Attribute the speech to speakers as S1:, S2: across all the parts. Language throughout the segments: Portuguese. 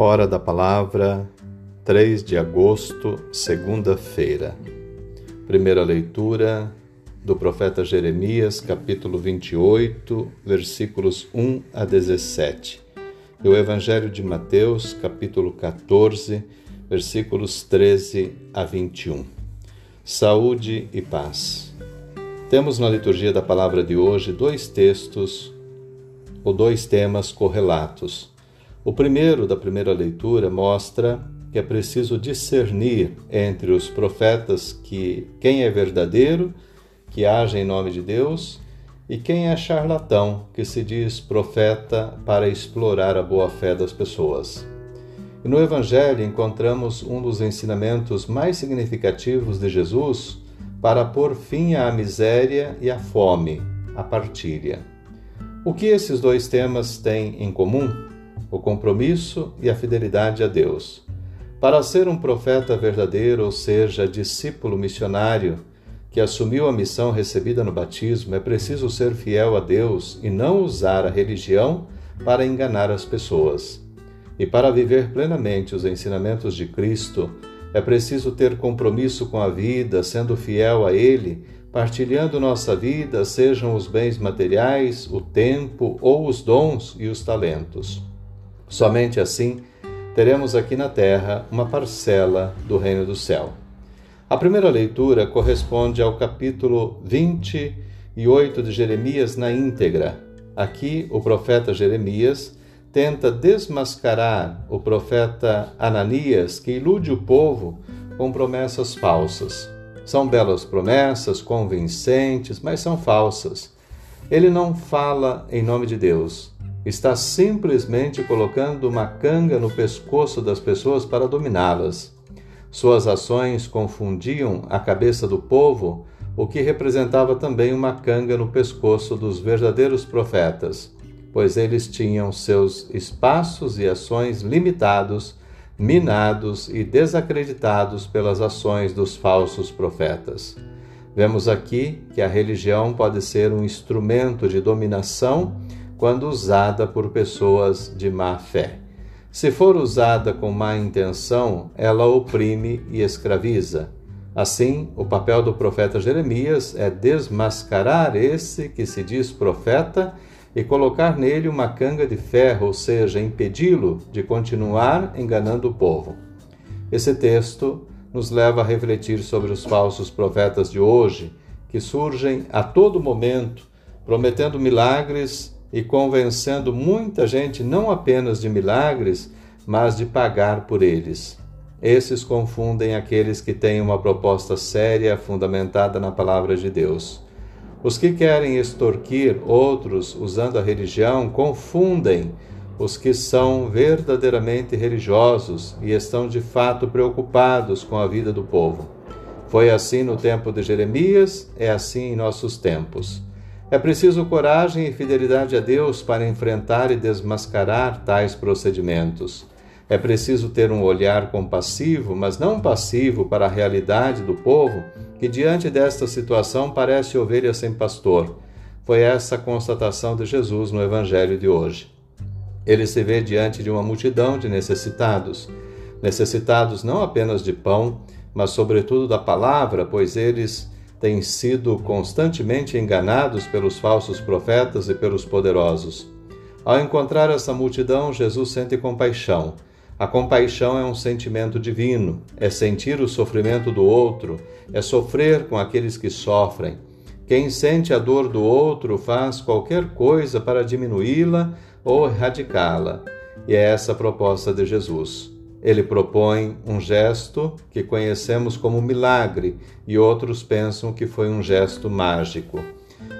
S1: Hora da Palavra, 3 de agosto, segunda-feira. Primeira leitura do profeta Jeremias, capítulo 28, versículos 1 a 17. E o Evangelho de Mateus, capítulo 14, versículos 13 a 21. Saúde e paz. Temos na liturgia da palavra de hoje dois textos ou dois temas correlatos o primeiro da primeira leitura mostra que é preciso discernir entre os profetas que quem é verdadeiro, que age em nome de Deus, e quem é charlatão, que se diz profeta para explorar a boa-fé das pessoas. E no Evangelho encontramos um dos ensinamentos mais significativos de Jesus para pôr fim à miséria e à fome, a partilha. O que esses dois temas têm em comum? O compromisso e a fidelidade a Deus. Para ser um profeta verdadeiro, ou seja, discípulo missionário, que assumiu a missão recebida no batismo, é preciso ser fiel a Deus e não usar a religião para enganar as pessoas. E para viver plenamente os ensinamentos de Cristo, é preciso ter compromisso com a vida, sendo fiel a Ele, partilhando nossa vida, sejam os bens materiais, o tempo ou os dons e os talentos. Somente assim teremos aqui na terra uma parcela do reino do céu. A primeira leitura corresponde ao capítulo 28 de Jeremias na íntegra. Aqui, o profeta Jeremias tenta desmascarar o profeta Ananias, que ilude o povo com promessas falsas. São belas promessas, convincentes, mas são falsas. Ele não fala em nome de Deus, está simplesmente colocando uma canga no pescoço das pessoas para dominá-las. Suas ações confundiam a cabeça do povo, o que representava também uma canga no pescoço dos verdadeiros profetas, pois eles tinham seus espaços e ações limitados, minados e desacreditados pelas ações dos falsos profetas. Vemos aqui que a religião pode ser um instrumento de dominação quando usada por pessoas de má fé. Se for usada com má intenção, ela oprime e escraviza. Assim, o papel do profeta Jeremias é desmascarar esse que se diz profeta e colocar nele uma canga de ferro, ou seja, impedi-lo de continuar enganando o povo. Esse texto nos leva a refletir sobre os falsos profetas de hoje, que surgem a todo momento, prometendo milagres e convencendo muita gente não apenas de milagres, mas de pagar por eles. Esses confundem aqueles que têm uma proposta séria fundamentada na palavra de Deus. Os que querem extorquir outros usando a religião confundem os que são verdadeiramente religiosos e estão de fato preocupados com a vida do povo. Foi assim no tempo de Jeremias, é assim em nossos tempos. É preciso coragem e fidelidade a Deus para enfrentar e desmascarar tais procedimentos. É preciso ter um olhar compassivo, mas não passivo para a realidade do povo que, diante desta situação, parece ovelha sem pastor. Foi essa a constatação de Jesus no Evangelho de hoje. Ele se vê diante de uma multidão de necessitados, necessitados não apenas de pão, mas sobretudo da palavra, pois eles têm sido constantemente enganados pelos falsos profetas e pelos poderosos. Ao encontrar essa multidão, Jesus sente compaixão. A compaixão é um sentimento divino, é sentir o sofrimento do outro, é sofrer com aqueles que sofrem. Quem sente a dor do outro faz qualquer coisa para diminuí-la ou erradicá-la. E é essa a proposta de Jesus. Ele propõe um gesto que conhecemos como milagre e outros pensam que foi um gesto mágico.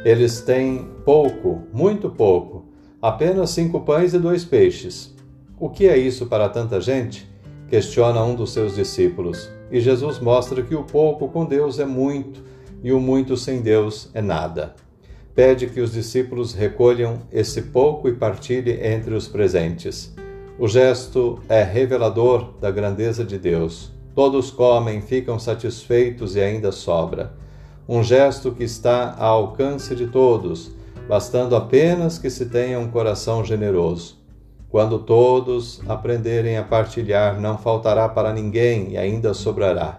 S1: Eles têm pouco, muito pouco, apenas cinco pães e dois peixes. O que é isso para tanta gente? Questiona um dos seus discípulos. E Jesus mostra que o pouco com Deus é muito e o muito sem Deus é nada. Pede que os discípulos recolham esse pouco e partilhem entre os presentes. O gesto é revelador da grandeza de Deus. Todos comem, ficam satisfeitos e ainda sobra. Um gesto que está ao alcance de todos, bastando apenas que se tenha um coração generoso. Quando todos aprenderem a partilhar, não faltará para ninguém e ainda sobrará.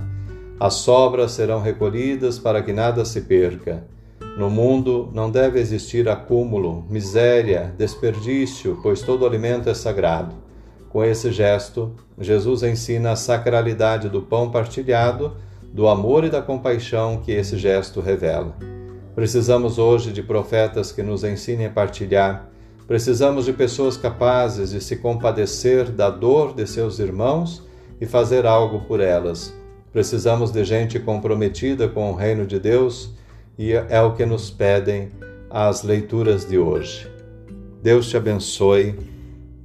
S1: As sobras serão recolhidas para que nada se perca. No mundo não deve existir acúmulo, miséria, desperdício, pois todo alimento é sagrado. Com esse gesto, Jesus ensina a sacralidade do pão partilhado, do amor e da compaixão que esse gesto revela. Precisamos hoje de profetas que nos ensinem a partilhar Precisamos de pessoas capazes de se compadecer da dor de seus irmãos e fazer algo por elas. Precisamos de gente comprometida com o reino de Deus e é o que nos pedem as leituras de hoje. Deus te abençoe.